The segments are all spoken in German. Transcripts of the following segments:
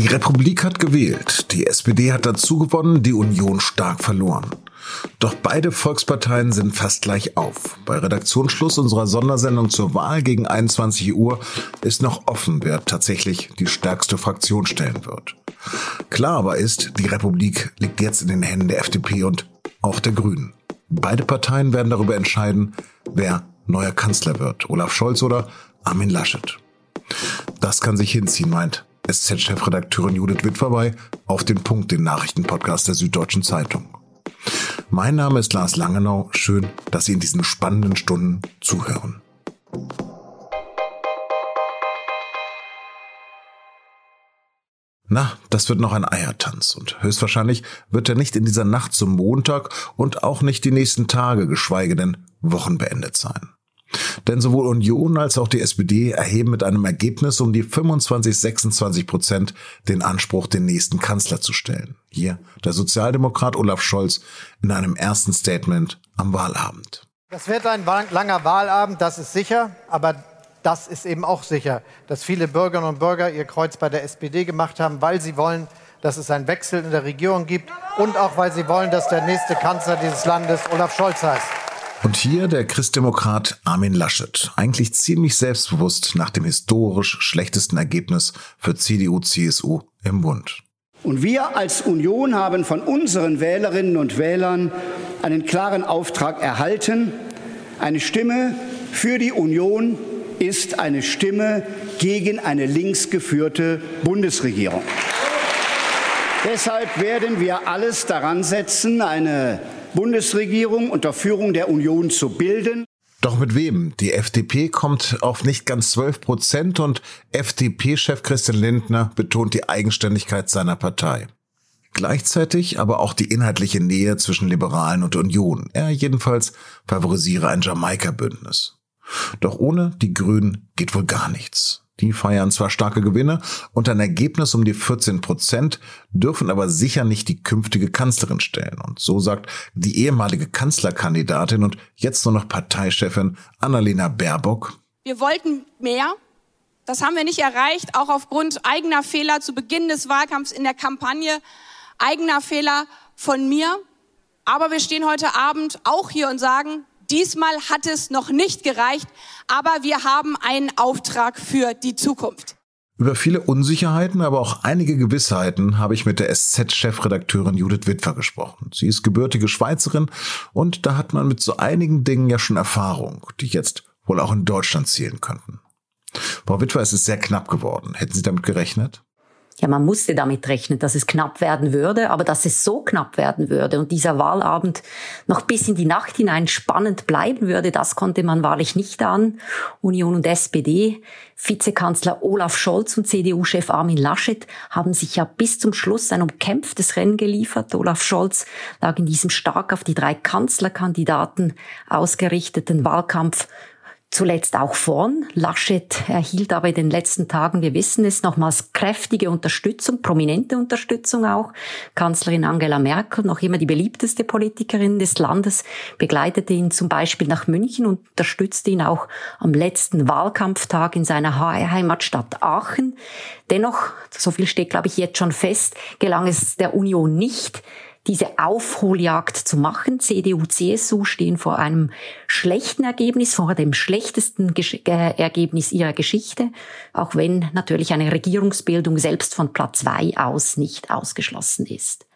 Die Republik hat gewählt, die SPD hat dazu gewonnen, die Union stark verloren. Doch beide Volksparteien sind fast gleich auf. Bei Redaktionsschluss unserer Sondersendung zur Wahl gegen 21 Uhr ist noch offen, wer tatsächlich die stärkste Fraktion stellen wird. Klar aber ist, die Republik liegt jetzt in den Händen der FDP und auch der Grünen. Beide Parteien werden darüber entscheiden, wer neuer Kanzler wird, Olaf Scholz oder Armin Laschet. Das kann sich hinziehen, meint SZ-Chefredakteurin Judith Witwer bei Auf den Punkt, den Nachrichtenpodcast der Süddeutschen Zeitung. Mein Name ist Lars Langenau. Schön, dass Sie in diesen spannenden Stunden zuhören. Na, das wird noch ein Eiertanz und höchstwahrscheinlich wird er nicht in dieser Nacht zum Montag und auch nicht die nächsten Tage, geschweige denn Wochen beendet sein. Denn sowohl Union als auch die SPD erheben mit einem Ergebnis um die 25, 26 Prozent den Anspruch, den nächsten Kanzler zu stellen. Hier der Sozialdemokrat Olaf Scholz in einem ersten Statement am Wahlabend. Das wird ein langer Wahlabend, das ist sicher, aber das ist eben auch sicher, dass viele Bürgerinnen und Bürger ihr Kreuz bei der SPD gemacht haben, weil sie wollen, dass es einen Wechsel in der Regierung gibt und auch weil sie wollen, dass der nächste Kanzler dieses Landes Olaf Scholz heißt. Und hier der Christdemokrat Armin Laschet, eigentlich ziemlich selbstbewusst nach dem historisch schlechtesten Ergebnis für CDU-CSU im Bund. Und wir als Union haben von unseren Wählerinnen und Wählern einen klaren Auftrag erhalten. Eine Stimme für die Union ist eine Stimme gegen eine linksgeführte Bundesregierung. Deshalb werden wir alles daran setzen, eine Bundesregierung unter Führung der Union zu bilden. Doch mit wem? Die FDP kommt auf nicht ganz 12 Prozent und FDP-Chef Christian Lindner betont die Eigenständigkeit seiner Partei. Gleichzeitig aber auch die inhaltliche Nähe zwischen Liberalen und Union. Er jedenfalls favorisiere ein Jamaika-Bündnis. Doch ohne die Grünen geht wohl gar nichts. Die feiern zwar starke Gewinne und ein Ergebnis um die 14 Prozent, dürfen aber sicher nicht die künftige Kanzlerin stellen. Und so sagt die ehemalige Kanzlerkandidatin und jetzt nur noch Parteichefin Annalena Baerbock. Wir wollten mehr. Das haben wir nicht erreicht, auch aufgrund eigener Fehler zu Beginn des Wahlkampfs in der Kampagne, eigener Fehler von mir. Aber wir stehen heute Abend auch hier und sagen, Diesmal hat es noch nicht gereicht, aber wir haben einen Auftrag für die Zukunft. Über viele Unsicherheiten, aber auch einige Gewissheiten habe ich mit der SZ-Chefredakteurin Judith Witwer gesprochen. Sie ist gebürtige Schweizerin und da hat man mit so einigen Dingen ja schon Erfahrung, die jetzt wohl auch in Deutschland zielen könnten. Frau Witwer, es ist sehr knapp geworden. Hätten Sie damit gerechnet? Ja, man musste damit rechnen, dass es knapp werden würde, aber dass es so knapp werden würde und dieser Wahlabend noch bis in die Nacht hinein spannend bleiben würde, das konnte man wahrlich nicht an. Union und SPD, Vizekanzler Olaf Scholz und CDU-Chef Armin Laschet haben sich ja bis zum Schluss ein umkämpftes Rennen geliefert. Olaf Scholz lag in diesem stark auf die drei Kanzlerkandidaten ausgerichteten Wahlkampf zuletzt auch vorn. Laschet erhielt aber in den letzten Tagen, wir wissen es, nochmals kräftige Unterstützung, prominente Unterstützung auch. Kanzlerin Angela Merkel, noch immer die beliebteste Politikerin des Landes, begleitete ihn zum Beispiel nach München und unterstützte ihn auch am letzten Wahlkampftag in seiner Heimatstadt Aachen. Dennoch, so viel steht, glaube ich, jetzt schon fest, gelang es der Union nicht, diese Aufholjagd zu machen. CDU, CSU stehen vor einem schlechten Ergebnis, vor dem schlechtesten Gesch äh, Ergebnis ihrer Geschichte, auch wenn natürlich eine Regierungsbildung selbst von Platz zwei aus nicht ausgeschlossen ist.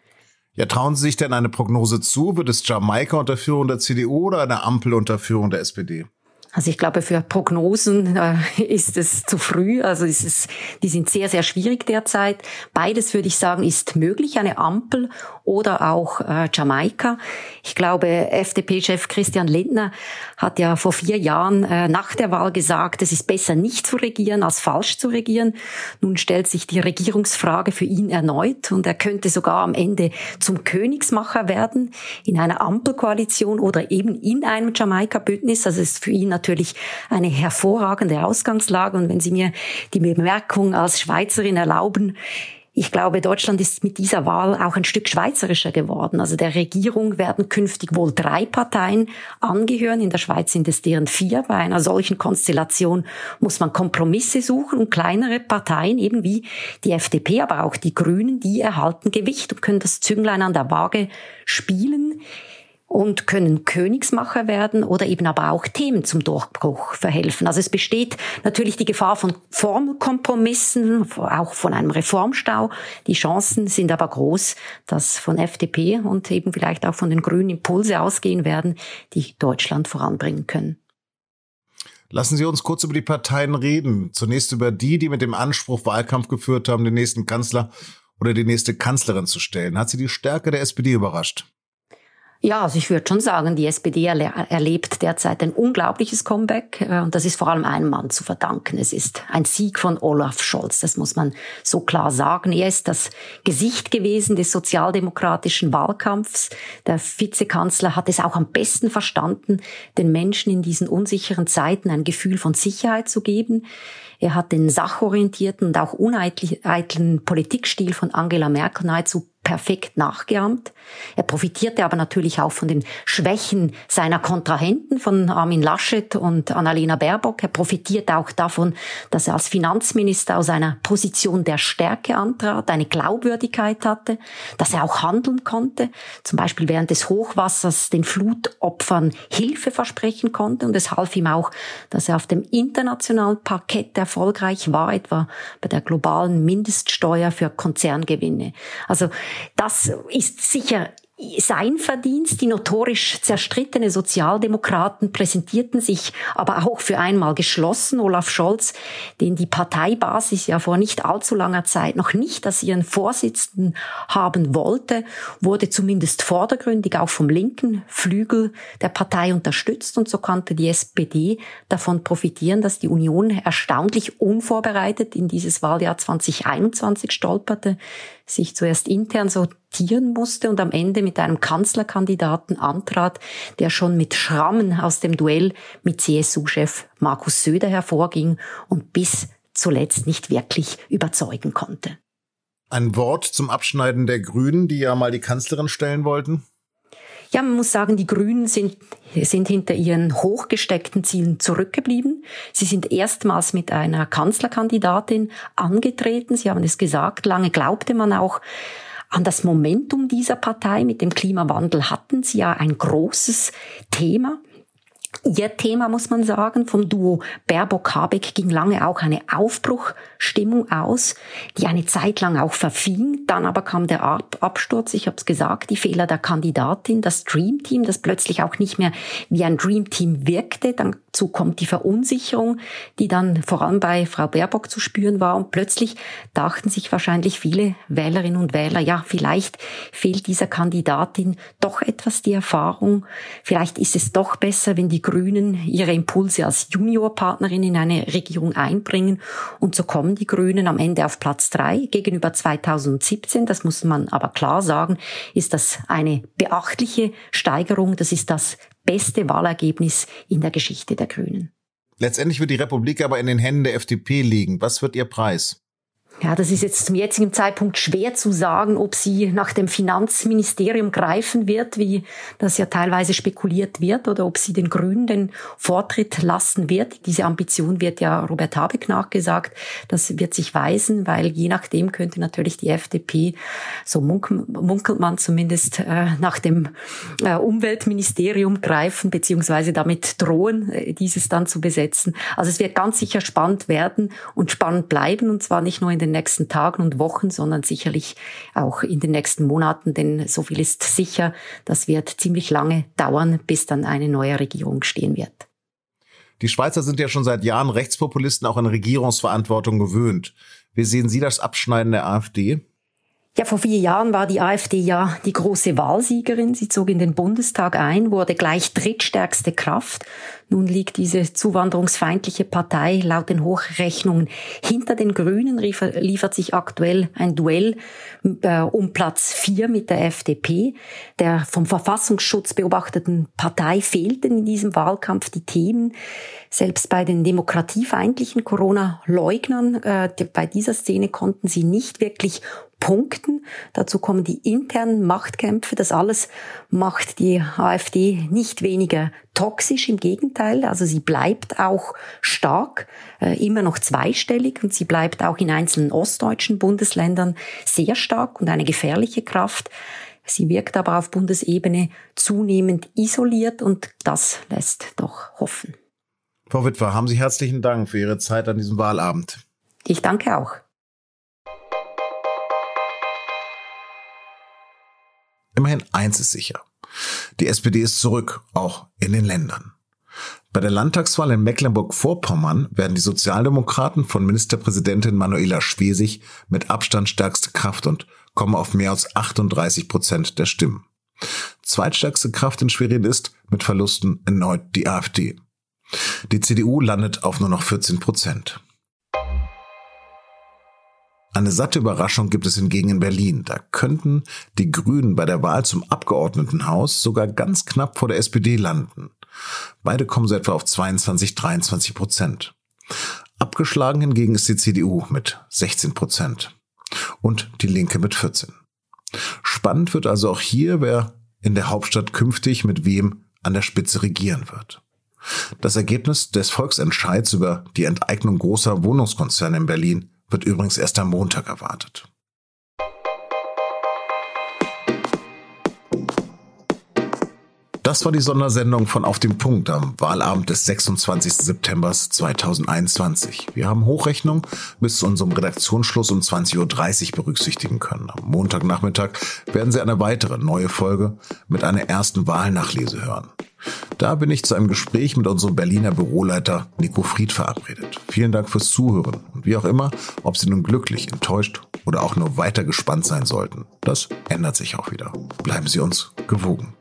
Ja, trauen Sie sich denn eine Prognose zu? Wird es Jamaika unter Führung der CDU oder eine Ampel unter Führung der SPD? Also ich glaube, für Prognosen äh, ist es zu früh. Also ist es, die sind sehr, sehr schwierig derzeit. Beides würde ich sagen, ist möglich, eine Ampel oder auch äh, Jamaika. Ich glaube, FDP-Chef Christian Lindner hat ja vor vier Jahren äh, nach der Wahl gesagt, es ist besser nicht zu regieren als falsch zu regieren. Nun stellt sich die Regierungsfrage für ihn erneut und er könnte sogar am Ende zum Königsmacher werden in einer Ampelkoalition oder eben in einem Jamaika-Bündnis. Es ist für ihn natürlich eine hervorragende Ausgangslage. Und wenn Sie mir die Bemerkung als Schweizerin erlauben, ich glaube, Deutschland ist mit dieser Wahl auch ein Stück schweizerischer geworden. Also der Regierung werden künftig wohl drei Parteien angehören. In der Schweiz sind es deren vier. Bei einer solchen Konstellation muss man Kompromisse suchen und kleinere Parteien, eben wie die FDP, aber auch die Grünen, die erhalten Gewicht und können das Zünglein an der Waage spielen und können Königsmacher werden oder eben aber auch Themen zum Durchbruch verhelfen. Also es besteht natürlich die Gefahr von Formelkompromissen, auch von einem Reformstau. Die Chancen sind aber groß, dass von FDP und eben vielleicht auch von den Grünen Impulse ausgehen werden, die Deutschland voranbringen können. Lassen Sie uns kurz über die Parteien reden. Zunächst über die, die mit dem Anspruch Wahlkampf geführt haben, den nächsten Kanzler oder die nächste Kanzlerin zu stellen. Hat Sie die Stärke der SPD überrascht? Ja, also ich würde schon sagen, die SPD erlebt derzeit ein unglaubliches Comeback äh, und das ist vor allem einem Mann zu verdanken. Es ist ein Sieg von Olaf Scholz, das muss man so klar sagen. Er ist das Gesicht gewesen des sozialdemokratischen Wahlkampfs. Der Vizekanzler hat es auch am besten verstanden, den Menschen in diesen unsicheren Zeiten ein Gefühl von Sicherheit zu geben. Er hat den sachorientierten und auch uneitlen Politikstil von Angela Merkel nahezu perfekt nachgeahmt. Er profitierte aber natürlich auch von den Schwächen seiner Kontrahenten, von Armin Laschet und Annalena Baerbock. Er profitierte auch davon, dass er als Finanzminister aus einer Position der Stärke antrat, eine Glaubwürdigkeit hatte, dass er auch handeln konnte, zum Beispiel während des Hochwassers den Flutopfern Hilfe versprechen konnte. Und es half ihm auch, dass er auf dem internationalen Parkett erfolgreich war, etwa bei der globalen Mindeststeuer für Konzerngewinne. Also das ist sicher sein Verdienst. Die notorisch zerstrittene Sozialdemokraten präsentierten sich aber auch für einmal geschlossen. Olaf Scholz, den die Parteibasis ja vor nicht allzu langer Zeit noch nicht als ihren Vorsitzenden haben wollte, wurde zumindest vordergründig auch vom linken Flügel der Partei unterstützt. Und so konnte die SPD davon profitieren, dass die Union erstaunlich unvorbereitet in dieses Wahljahr 2021 stolperte sich zuerst intern sortieren musste und am Ende mit einem Kanzlerkandidaten antrat, der schon mit Schrammen aus dem Duell mit CSU-Chef Markus Söder hervorging und bis zuletzt nicht wirklich überzeugen konnte. Ein Wort zum Abschneiden der Grünen, die ja mal die Kanzlerin stellen wollten? Ja, man muss sagen, die Grünen sind, sind hinter ihren hochgesteckten Zielen zurückgeblieben. Sie sind erstmals mit einer Kanzlerkandidatin angetreten. Sie haben es gesagt, lange glaubte man auch, an das Momentum dieser Partei. Mit dem Klimawandel hatten sie ja ein großes Thema. Ihr Thema, muss man sagen, vom Duo Baerbock-Habeck ging lange auch eine Aufbruchstimmung aus, die eine Zeit lang auch verfing. Dann aber kam der Absturz, ich habe es gesagt, die Fehler der Kandidatin, das Dreamteam, das plötzlich auch nicht mehr wie ein Dreamteam wirkte. Dazu kommt die Verunsicherung, die dann vor allem bei Frau Baerbock zu spüren war. Und plötzlich dachten sich wahrscheinlich viele Wählerinnen und Wähler, ja, vielleicht fehlt dieser Kandidatin doch etwas die Erfahrung. Vielleicht ist es doch besser, wenn die Grünen ihre Impulse als Juniorpartnerin in eine Regierung einbringen. Und so kommen die Grünen am Ende auf Platz drei gegenüber 2017. Das muss man aber klar sagen, ist das eine beachtliche Steigerung. Das ist das beste Wahlergebnis in der Geschichte der Grünen. Letztendlich wird die Republik aber in den Händen der FDP liegen. Was wird ihr Preis? Ja, das ist jetzt zum jetzigen Zeitpunkt schwer zu sagen, ob sie nach dem Finanzministerium greifen wird, wie das ja teilweise spekuliert wird, oder ob sie den Grünen den Vortritt lassen wird. Diese Ambition wird ja Robert Habeck nachgesagt. Das wird sich weisen, weil je nachdem könnte natürlich die FDP, so munkelt man zumindest, äh, nach dem äh, Umweltministerium greifen, beziehungsweise damit drohen, äh, dieses dann zu besetzen. Also es wird ganz sicher spannend werden und spannend bleiben, und zwar nicht nur in den nächsten Tagen und Wochen, sondern sicherlich auch in den nächsten Monaten, denn so viel ist sicher, das wird ziemlich lange dauern, bis dann eine neue Regierung stehen wird. Die Schweizer sind ja schon seit Jahren Rechtspopulisten auch an Regierungsverantwortung gewöhnt. Wie sehen Sie das Abschneiden der AfD? Ja, vor vier Jahren war die AfD ja die große Wahlsiegerin. Sie zog in den Bundestag ein, wurde gleich drittstärkste Kraft. Nun liegt diese zuwanderungsfeindliche Partei laut den Hochrechnungen hinter den Grünen, liefert sich aktuell ein Duell äh, um Platz vier mit der FDP. Der vom Verfassungsschutz beobachteten Partei fehlten in diesem Wahlkampf die Themen. Selbst bei den demokratiefeindlichen Corona-Leugnern, äh, bei dieser Szene konnten sie nicht wirklich punkten. Dazu kommen die internen Machtkämpfe. Das alles macht die AfD nicht weniger toxisch, im Gegenteil. Also sie bleibt auch stark, äh, immer noch zweistellig und sie bleibt auch in einzelnen ostdeutschen Bundesländern sehr stark und eine gefährliche Kraft. Sie wirkt aber auf Bundesebene zunehmend isoliert und das lässt doch hoffen. Frau Witwer, haben Sie herzlichen Dank für Ihre Zeit an diesem Wahlabend. Ich danke auch. Immerhin eins ist sicher. Die SPD ist zurück, auch in den Ländern. Bei der Landtagswahl in Mecklenburg-Vorpommern werden die Sozialdemokraten von Ministerpräsidentin Manuela Schwesig mit Abstand stärkste Kraft und kommen auf mehr als 38 Prozent der Stimmen. Zweitstärkste Kraft in Schwerin ist mit Verlusten erneut die AfD. Die CDU landet auf nur noch 14 Prozent. Eine satte Überraschung gibt es hingegen in Berlin. Da könnten die Grünen bei der Wahl zum Abgeordnetenhaus sogar ganz knapp vor der SPD landen. Beide kommen so etwa auf 22, 23 Prozent. Abgeschlagen hingegen ist die CDU mit 16 Prozent und die Linke mit 14. Spannend wird also auch hier, wer in der Hauptstadt künftig mit wem an der Spitze regieren wird. Das Ergebnis des Volksentscheids über die Enteignung großer Wohnungskonzerne in Berlin wird übrigens erst am Montag erwartet. Das war die Sondersendung von Auf dem Punkt am Wahlabend des 26. September 2021. Wir haben Hochrechnung bis zu unserem Redaktionsschluss um 20.30 Uhr berücksichtigen können. Am Montagnachmittag werden Sie eine weitere neue Folge mit einer ersten Wahlnachlese hören. Da bin ich zu einem Gespräch mit unserem Berliner Büroleiter Nico Fried verabredet. Vielen Dank fürs Zuhören und wie auch immer, ob Sie nun glücklich, enttäuscht oder auch nur weiter gespannt sein sollten, das ändert sich auch wieder. Bleiben Sie uns gewogen.